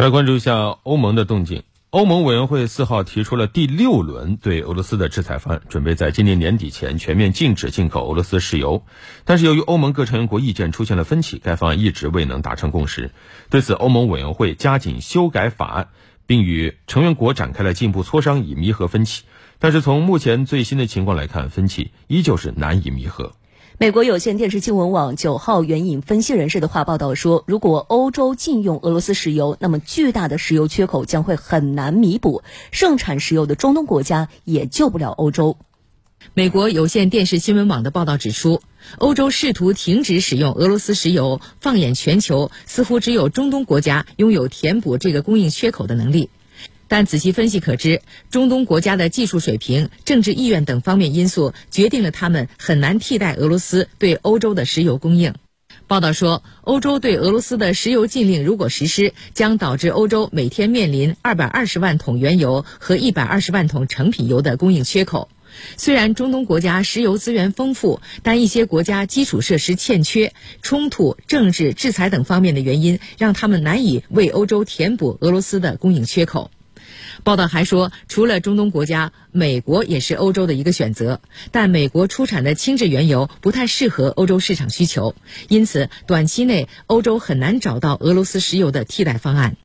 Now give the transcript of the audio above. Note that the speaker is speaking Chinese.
来关注一下欧盟的动静。欧盟委员会四号提出了第六轮对俄罗斯的制裁方案，准备在今年年底前全面禁止进口俄罗斯石油。但是由于欧盟各成员国意见出现了分歧，该方案一直未能达成共识。对此，欧盟委员会加紧修改法案，并与成员国展开了进一步磋商，以弥合分歧。但是从目前最新的情况来看，分歧依旧是难以弥合。美国有线电视新闻网九号援引分析人士的话报道说，如果欧洲禁用俄罗斯石油，那么巨大的石油缺口将会很难弥补，盛产石油的中东国家也救不了欧洲。美国有线电视新闻网的报道指出，欧洲试图停止使用俄罗斯石油，放眼全球，似乎只有中东国家拥有填补这个供应缺口的能力。但仔细分析可知，中东国家的技术水平、政治意愿等方面因素，决定了他们很难替代俄罗斯对欧洲的石油供应。报道说，欧洲对俄罗斯的石油禁令如果实施，将导致欧洲每天面临二百二十万桶原油和一百二十万桶成品油的供应缺口。虽然中东国家石油资源丰富，但一些国家基础设施欠缺，冲突、政治、制裁等方面的原因，让他们难以为欧洲填补俄罗斯的供应缺口。报道还说，除了中东国家，美国也是欧洲的一个选择，但美国出产的轻质原油不太适合欧洲市场需求，因此短期内欧洲很难找到俄罗斯石油的替代方案。